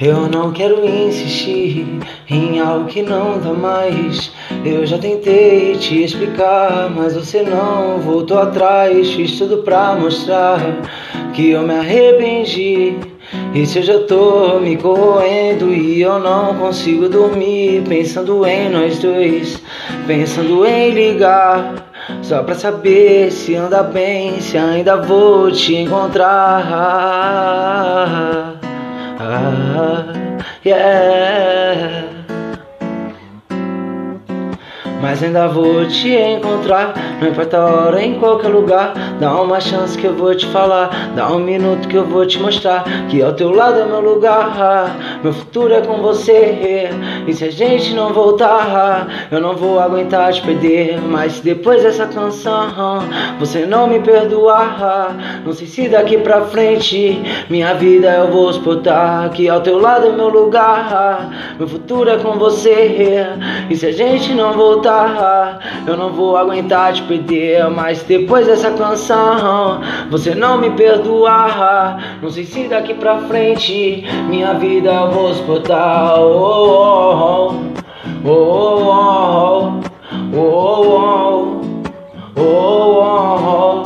Eu não quero insistir em algo que não dá mais. Eu já tentei te explicar, mas você não voltou atrás. Fiz tudo pra mostrar que eu me arrependi. E se eu já tô me corroendo e eu não consigo dormir, pensando em nós dois, pensando em ligar. Só pra saber se anda bem, se ainda vou te encontrar yeah. Mas ainda vou te encontrar, não importa a hora, em qualquer lugar. Dá uma chance que eu vou te falar, dá um minuto que eu vou te mostrar. Que ao teu lado é meu lugar, meu futuro é com você. E se a gente não voltar, eu não vou aguentar te perder. Mas depois dessa canção, você não me perdoar. Não sei se daqui pra frente, minha vida eu vou suportar. Que ao teu lado é meu lugar, meu futuro é com você. E se a gente não voltar, eu não vou aguentar te perder. Mas depois dessa canção, você não me perdoar. Não sei se daqui pra frente minha vida eu vou suportar. Oh, oh, oh, oh, oh, oh, oh, oh,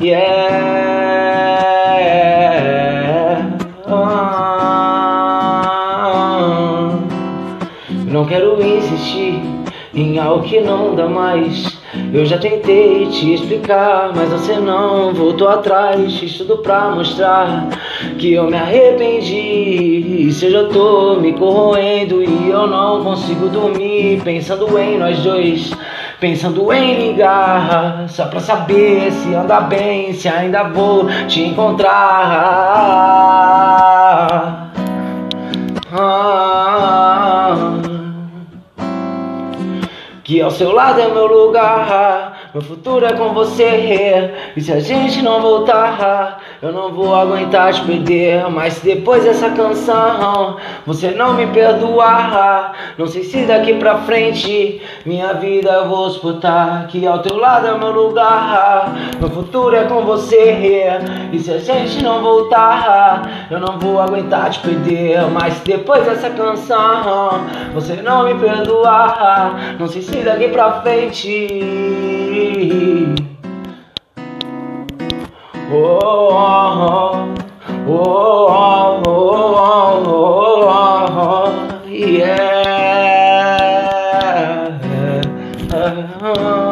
yeah. Não quero insistir em algo que não dá mais. Eu já tentei te explicar, mas você não voltou atrás. Fiz tudo pra mostrar que eu me arrependi. E se eu tô me corroendo e eu não consigo dormir, pensando em nós dois. Pensando em ligar, só pra saber se anda bem, se ainda vou te encontrar. Ah, que ao seu lado é meu lugar, meu futuro é com você. E se a gente não voltar, eu não vou aguentar te perder. Mas depois dessa canção, você não me perdoar. Não sei se daqui pra frente, minha vida eu vou disputar. Que ao teu lado é meu lugar, meu futuro é com você. E se a gente não voltar, eu não vou aguentar te perder. Mas depois dessa canção, você não me perdoar. Não sei se daqui pra frente. Yeah.